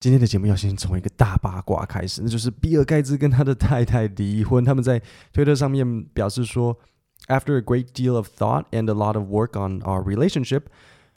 今天的节目要先从一个大八卦开始，那就是比尔盖茨跟他的太太离婚。他们在推特上面表示说：“After a great deal of thought and a lot of work on our relationship,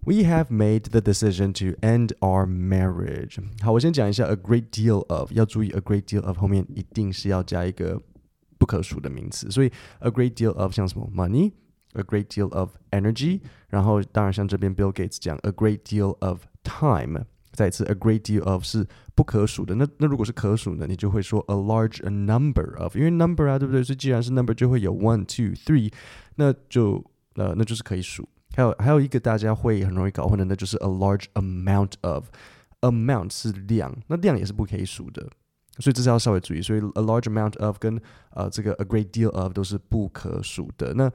we have made the decision to end our marriage。”好，我先讲一下 “a great deal of”，要注意 “a great deal of” 后面一定是要加一个不可数的名词，所以 “a great deal of” 像什么 “money”，“a great deal of energy”，然后当然像这边 Bill Gates 讲 “a great deal of time”。 再次，a great deal of 是不可数的。那那如果是可数的，你就会说 a large a number of，因为 number 啊，对不对？所以既然是 number，就会有 one two three，那就呃那就是可以数。还有还有一个大家会很容易搞混的，那就是 a large amount of。amount 是量，那量也是不可以数的，所以这是要稍微注意。所以 a large amount of 跟呃这个 a great deal of 都是不可数的。那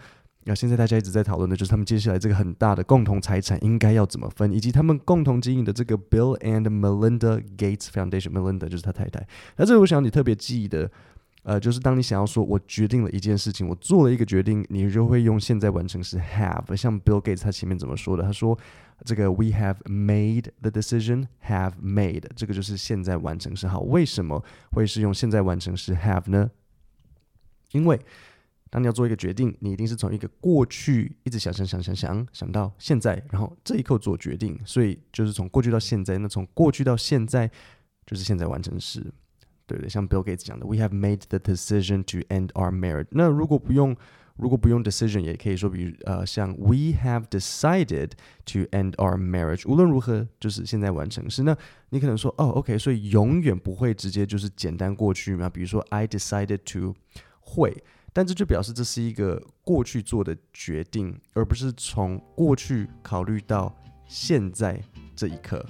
那现在大家一直在讨论的就是他们接下来这个很大的共同财产应该要怎么分，以及他们共同经营的这个 Bill and Melinda Gates Foundation，Melinda 就是他太太。那这个我想你特别记得，呃，就是当你想要说我决定了一件事情，我做了一个决定，你就会用现在完成时 have。像 Bill Gates 他前面怎么说的？他说这个 We have made the decision，have made，这个就是现在完成时。好，为什么会是用现在完成时 have 呢？因为当你要做一个决定，你一定是从一个过去一直想想想想想想到现在，然后这一刻做决定，所以就是从过去到现在。那从过去到现在就是现在完成时，对不对？像 Bill Gates 讲的，We have made the decision to end our marriage。那如果不用，如果不用 decision，也可以说，比如呃，像 We have decided to end our marriage。无论如何，就是现在完成时。那你可能说，哦，OK，所以永远不会直接就是简单过去嘛？比如说，I decided to 会。但这就表示这是一个过去做的决定，而不是从过去考虑到现在这一刻。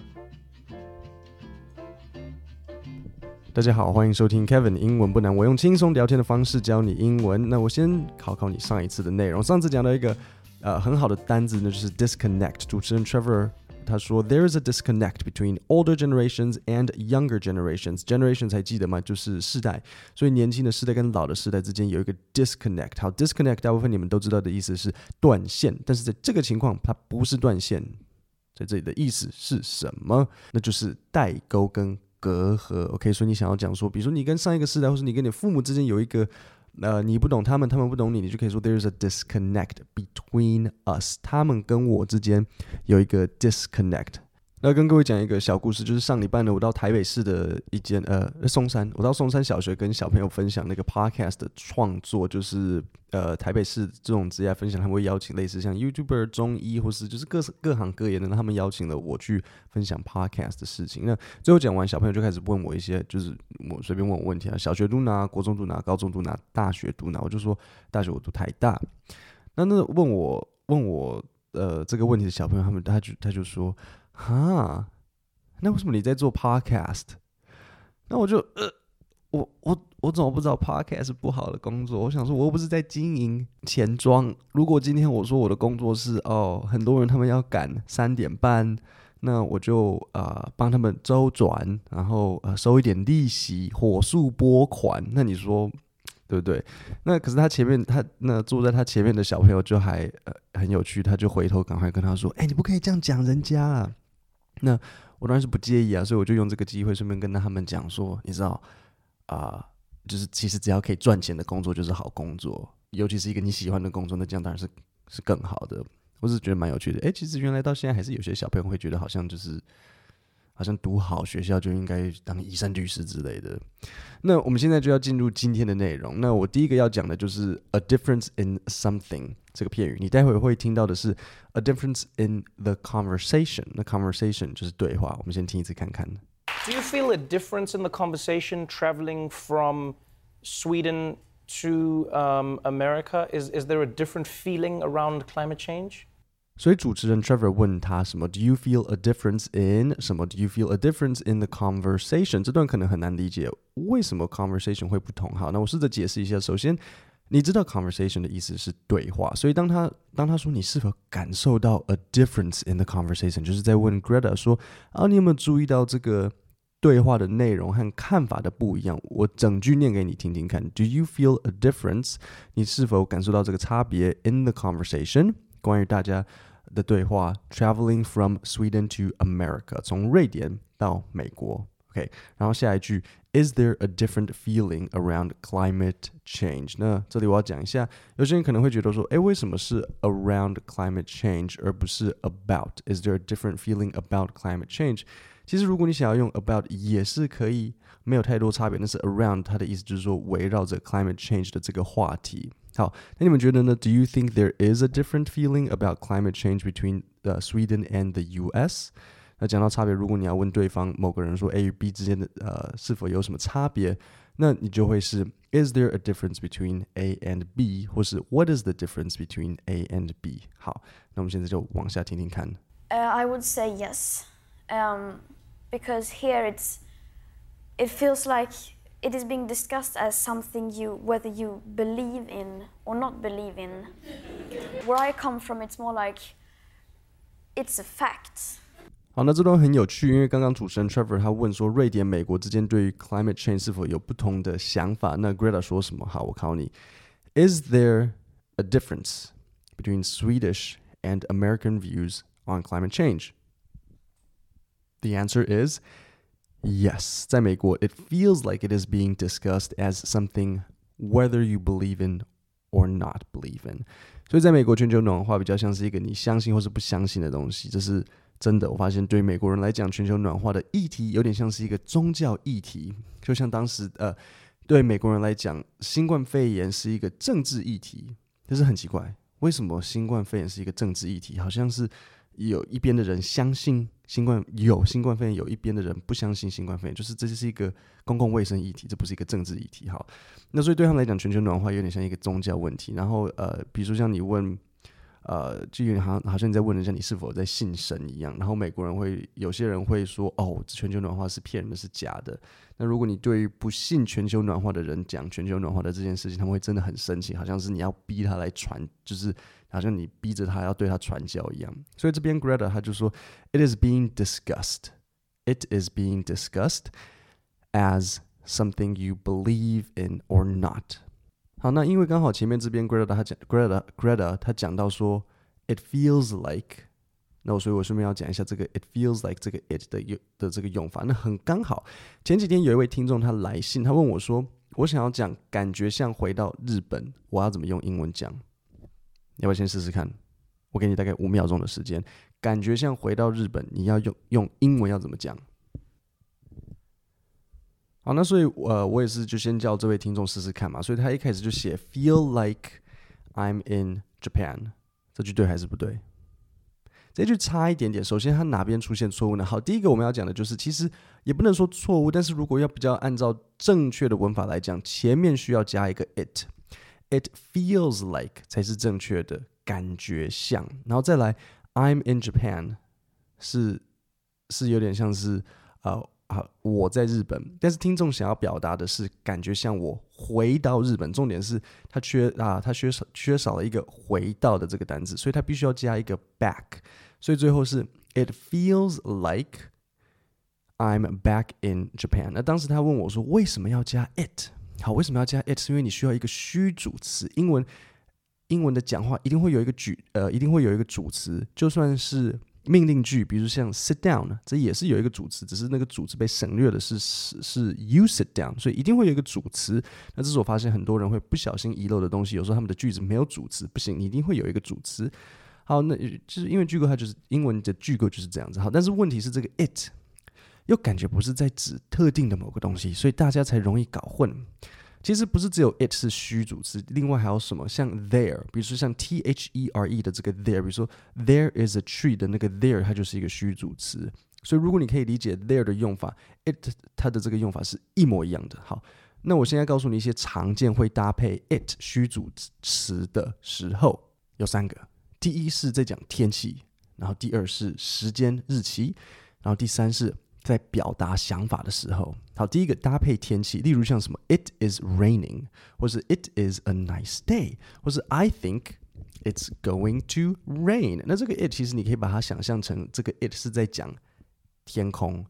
大家好，欢迎收听 Kevin 英文不难，我用轻松聊天的方式教你英文。那我先考考你上一次的内容，上次讲到一个呃很好的单字，那就是 disconnect。主持人 Trevor。他说：“There is a disconnect between older generations and younger generations. Generations 还记得吗？就是世代，所以年轻的世代跟老的世代之间有一个 disconnect。好，disconnect 大部分你们都知道的意思是断线，但是在这个情况，它不是断线，在这里的意思是什么？那就是代沟跟隔阂。OK，所以你想要讲说，比如说你跟上一个世代，或是你跟你父母之间有一个。”呃，你不懂他们，他们不懂你，你就可以说 There is a disconnect between us。他们跟我之间有一个 disconnect。那跟各位讲一个小故事，就是上礼拜呢，我到台北市的一间呃松山，我到松山小学跟小朋友分享那个 podcast 的创作，就是呃台北市这种职业分享，他们会邀请类似像 YouTuber、中医或是就是各各行各业的，他们邀请了我去分享 podcast 的事情。那最后讲完，小朋友就开始问我一些，就是我随便问我问题啊，小学读哪，国中读哪，高中读哪，大学读哪，我就说大学我读台大。那那问我问我呃这个问题的小朋友，他们他就他就说。哈，那为什么你在做 podcast？那我就呃，我我我怎么不知道 podcast 不好的工作？我想说，我又不是在经营钱庄。如果今天我说我的工作是哦，很多人他们要赶三点半，那我就啊、呃、帮他们周转，然后呃收一点利息，火速拨款。那你说对不对？那可是他前面他那坐在他前面的小朋友就还呃很有趣，他就回头赶快跟他说：“哎，你不可以这样讲人家啊。”那我当然是不介意啊，所以我就用这个机会顺便跟他们讲说，你知道啊、就是其实只要可以赚钱的工作就是好工作，尤其是一个你喜欢的工作，那这样当然是是更好的。我是觉得蛮有趣的，诶，其实原来到现在还是有些小朋友会觉得好像就是。好像读好学校就应该当医生、律师之类的。那我们现在就要进入今天的内容。那我第一个要讲的就是 a difference in something 这个片语。你待会会听到的是 a difference in the conversation。那 conversation 就是对话。我们先听一次看看。Do you feel a difference in the conversation traveling from Sweden to um, America? Is is there a different feeling around climate change? 所以主持人 Trevor 问他什么？Do you feel a difference in 什么？Do you feel a difference in the conversation？这段可能很难理解，为什么 conversation 会不同？好，那我试着解释一下。首先，你知道 conversation 的意思是对话，所以当他当他说你是否感受到 a difference in the conversation，就是在问 Greta 说啊，你有没有注意到这个对话的内容和看法的不一样？我整句念给你听听看。Do you feel a difference？你是否感受到这个差别 in the conversation？ 关于大家的对话，traveling from Sweden to America，从瑞典到美国 OK，然后下一句，Is there a different feeling around climate change？那这里我要讲一下，有些人可能会觉得说，诶，为什么是 around climate change 而不是 about？Is there a different feeling about climate change？其实如果你想要用 about 也是可以，没有太多差别。但是 around 它的意思就是说围绕着 climate change 的这个话题。 好，那你们觉得呢？Do you think there is a different feeling about climate change between the Sweden and the U.S.？那讲到差别，如果你要问对方某个人说 A 与 B 之间的呃是否有什么差别，那你就会是 Is there a difference between A and B？或是 What is the difference between A and B？好，那我们现在就往下听听看。Uh, I would say yes, um, because here it's it feels like it is being discussed as something you whether you believe in or not believe in. Where I come from, it's more like it's a fact. 好，那这段很有趣，因为刚刚主持人 Trevor 他问说，瑞典、美国之间对于 climate change 是否有不同的想法？那 Greta 说什么？好，我考你：Is there a difference between Swedish and American views on climate change? The answer is yes. 在美国，it feels like it is being discussed as something whether you believe in or not believe in。所以，在美国，全球暖化比较像是一个你相信或是不相信的东西，这是。真的，我发现对于美国人来讲，全球暖化的议题有点像是一个宗教议题，就像当时呃，对美国人来讲，新冠肺炎是一个政治议题，这是很奇怪，为什么新冠肺炎是一个政治议题？好像是 有一边的人相信新冠有新冠肺炎，有一边的人不相信新冠肺炎，就是这就是一个公共卫生议题，这不是一个政治议题。哈，那所以对他们来讲，全球暖化有点像一个宗教问题。然后呃，比如说像你问。呃，就有点好像好像你在问人家你是否在信神一样。然后美国人会有些人会说，哦，全球暖化是骗人的，是假的。那如果你对于不信全球暖化的人讲全球暖化的这件事情，他们会真的很生气，好像是你要逼他来传，就是好像你逼着他要对他传教一样。所以这边 Greta 他就说，It is being discussed. It is being discussed as something you believe in or not. 好，那因为刚好前面这边 Greta 他讲 Greta Greta 他讲到说 it feels like，那我所以我顺便要讲一下这个 it feels like 这个 it 的用的这个用法，那很刚好。前几天有一位听众他来信，他问我说，我想要讲感觉像回到日本，我要怎么用英文讲？要不要先试试看？我给你大概五秒钟的时间，感觉像回到日本，你要用用英文要怎么讲？好，那所以呃，我也是就先叫这位听众试试看嘛。所以他一开始就写 “feel like I'm in Japan”，这句对还是不对？这句差一点点。首先，它哪边出现错误呢？好，第一个我们要讲的就是，其实也不能说错误，但是如果要比较按照正确的文法来讲，前面需要加一个 it，it feels like 才是正确的，感觉像。然后再来，I'm in Japan 是是有点像是呃。好，我在日本，但是听众想要表达的是感觉像我回到日本。重点是他缺啊，他缺少缺少了一个回到的这个单字，所以他必须要加一个 back。所以最后是 It feels like I'm back in Japan。那当时他问我说，为什么要加 it？好，为什么要加 it？是因为你需要一个虚主词。英文英文的讲话一定会有一个举呃，一定会有一个主词，就算是。命令句，比如像 sit down，这也是有一个主词，只是那个主词被省略的是是是 you sit down，所以一定会有一个主词。那这是我发现很多人会不小心遗漏的东西。有时候他们的句子没有主词，不行，你一定会有一个主词。好，那就是因为句构它就是英文的句构就是这样子。好，但是问题是这个 it 又感觉不是在指特定的某个东西，所以大家才容易搞混。其实不是只有 it 是虚主词，另外还有什么像 there，比如说像 t h e r e 的这个 there，比如说 there is a tree 的那个 there，它就是一个虚主词。所以如果你可以理解 there 的用法，it 它的这个用法是一模一样的。好，那我现在告诉你一些常见会搭配 it 虚主词的时候有三个。第一是在讲天气，然后第二是时间日期，然后第三是。在表达想法的时候，好，第一个搭配天气，例如像什么，It is raining，或是 It is a nice day，或是 I think it's going to rain。那这个 it 其实你可以把它想象成这个 it 是在讲天空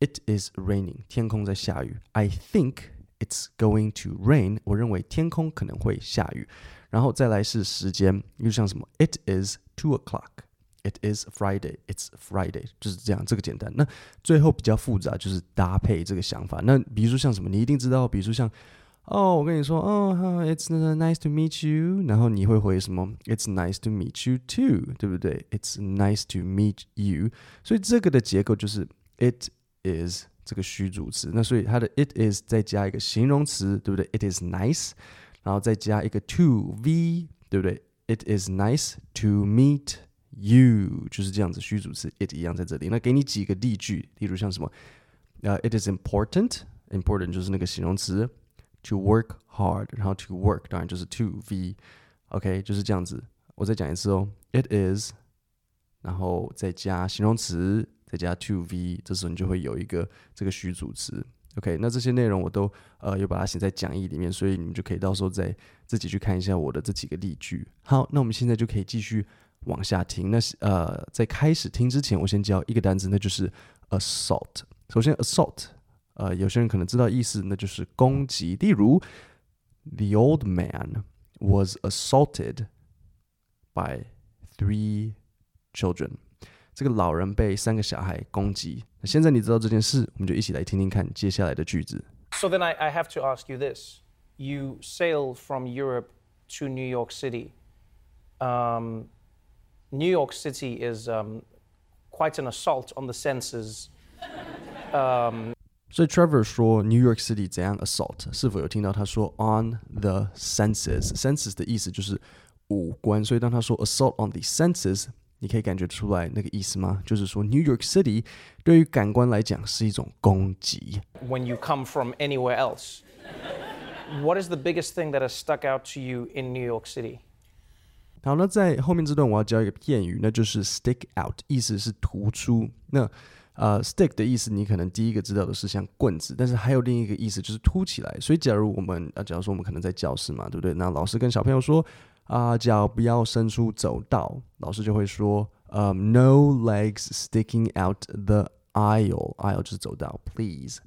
，It is raining，天空在下雨。I think it's going to rain，我认为天空可能会下雨。然后再来是时间，又像什么，It is two o'clock。It is Friday. It's Friday，就是这样，这个简单。那最后比较复杂，就是搭配这个想法。那比如说像什么，你一定知道，比如说像，哦，我跟你说，哦，It's nice to meet you，然后你会回什么？It's nice to meet you too，对不对？It's nice to meet you。所以这个的结构就是 It is 这个虚主词。那所以它的 It is 再加一个形容词，对不对？It is nice，然后再加一个 to v，对不对？It is nice to meet。You 就是这样子，虚主词 it 一样在这里。那给你几个例句，例如像什么？呃、？It is important，important 就是那个形容词。To work hard，然后 to work 当然就是 to v，OK，、就是这样子。我再讲一次哦，it is，然后再加形容词，再加 to v，这时候你就会有一个这个虚主词。OK，那这些内容我都呃有把它写在讲义里面，所以你们就可以到时候再自己去看一下我的这几个例句。好，那我们现在就可以继续。往下听，那是呃，在开始听之前，我先教一个单词，那就是 assault。首先，assault，呃，有些人可能知道意思，那就是攻击。例如，The old man was assaulted by three children。这个老人被三个小孩攻击。那现在你知道这件事，我们就一起来听听看接下来的句子。So then I I have to ask you this: You sailed from Europe to New York City. Um. New York City is um, quite an assault on the senses. Um, 所以 Trevor 说 New York City 怎样 assault？是否有听到他说 on the senses？senses 的意思就是五官，所以当他说 assault on the senses，你可以感觉出来那个意思吗？就是说 New York City 对于感官来讲是一种攻击。When you come from anywhere else, what is the biggest thing that has stuck out to you in New York City? 好，那在后面这段我要教一个片语，那就是 stick out，意思是突出。那呃，stick 的意思你可能第一个知道的是像棍子，但是还有另一个意思就是凸起来。所以假如我们啊，假如说我们可能在教室嘛，对不对？那老师跟小朋友说啊，脚不要伸出走道，老师就会说，呃，no legs sticking out the aisle，aisle 就是走道，please。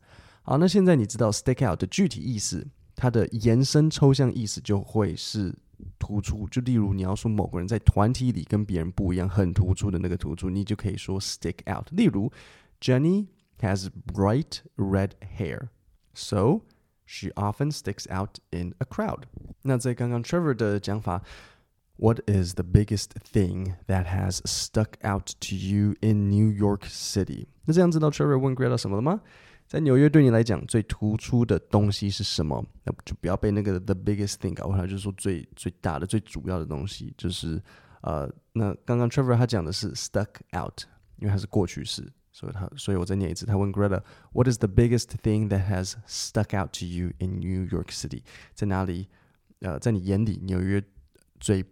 好，那现在你知道 stick out 的具体意思，它的延伸抽象意思就会是。突出，就例如你要说某个人在团体里跟别人不一样，很突出的那个突出，你就可以说 stick out。例如，Jenny has bright red hair, so she often sticks out in a crowd。那在刚刚 Trevor 的讲法，What is the biggest thing that has stuck out to you in New York City？那这样知道 Trevor 问 Greta 什么了吗？ 在纽约对你来讲最突出的东西是什么？那就不要被那个 the biggest thing 搞混了，就是说最最大的、最主要的东西，就是呃，那刚刚 Trevor 他讲的是 stuck out，因为它是过去式，所以他所以我再念一次，他问 Greta，What is the biggest thing that has stuck out to you in New York City？在哪里？呃，在你眼里纽约最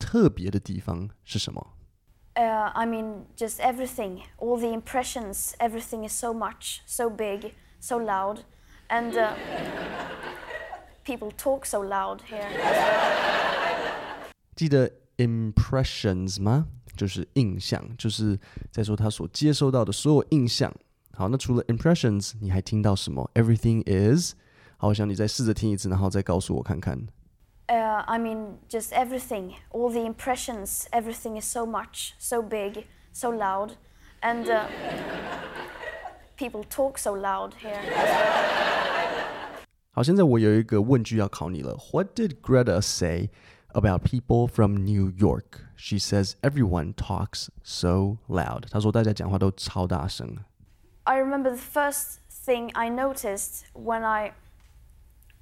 特别的地方是什么 ？Uh, I mean, just everything, all the impressions, everything is so much, so big, so loud, and uh, people talk so loud here. 记得 impressions 吗？就是印象，就是在说他所接收到的所有印象。好，那除了 impressions，你还听到什么？Everything is。好，我想你再试着听一次，然后再告诉我看看。 Uh, I mean, just everything, all the impressions, everything is so much, so big, so loud, and uh, people talk so loud here. 好，现在我有一个问句要考你了。What did Greta say about people from New York? She says everyone talks so loud. 她说大家讲话都超大声。I remember the first thing I noticed when I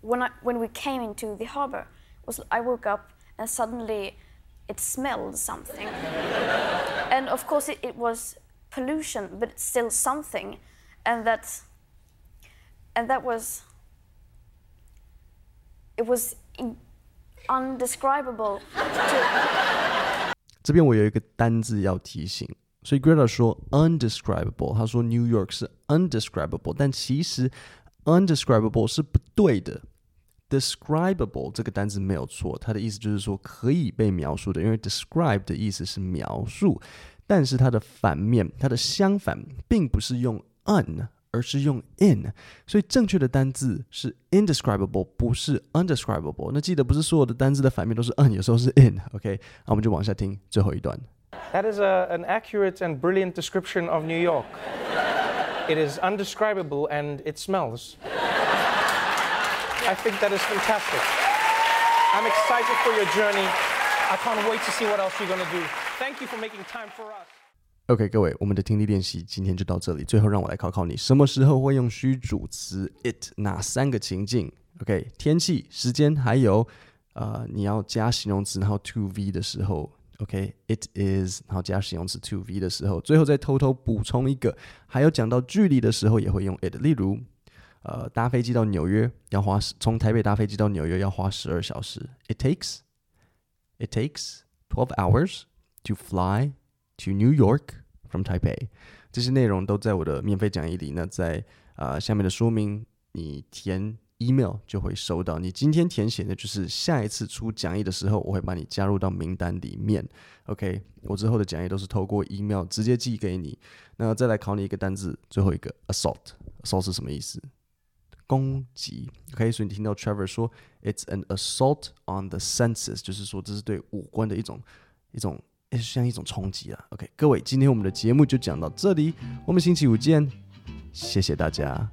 when I when we came into the harbor was I woke up and suddenly it smelled something. and of course, it, it, was pollution, but it's still something. And that, and that was, it was in, undescribable. 这边我有一个单字要提醒，所以 Greta 说 undescribable，他说 New York 是 undescribable，但其实 undescribable 是不对的。 describable 这个单词没有错，它的意思就是说可以被描述的，因为 describe 的意思是描述，但是它的反面，它的相反，并不是用 un，而是用 in，所以正确的单字是 indescribable，不是 undescribable。那记得不是所有的单字的反面都是 un，有时候是 in。OK，那我们就往下听最后一段。 That is a, an accurate and brilliant description of New York. It is undescribable and it smells. I think that is fantastic. I'm excited for your journey. I can't wait to see what else you're going to do. Thank you for making time for us. OK，各位，我们的听力练习今天就到这里。最后，让我来考考你，什么时候会用虚主词 it？哪三个情境？OK，天气、时间，还有呃，你要加形容词，然后 to V 的时候，OK，it is，然后加形容词 to V 的时候，最后再偷偷补充一个，还有讲到距离的时候也会用 it。例如，呃，搭飞机到纽约要花从台北搭飞机到纽约要花十二小时，it takes，it takes twelve hours to fly。To New York from Taipei，这些内容都在我的免费讲义里。那在啊、呃、下面的说明，你填 email 就会收到。你今天填写的就是下一次出讲义的时候，我会把你加入到名单里面。OK，我之后的讲义都是透过 email 直接寄给你。那再来考你一个单字，最后一个 assault，assault 是什么意思？攻击。OK，所以你听到 Trevor 说 It's an assault on the senses，就是说这是对五官的一种一种。像一种冲击啊。OK，各位，今天我们的节目就讲到这里，我们星期五见，谢谢大家。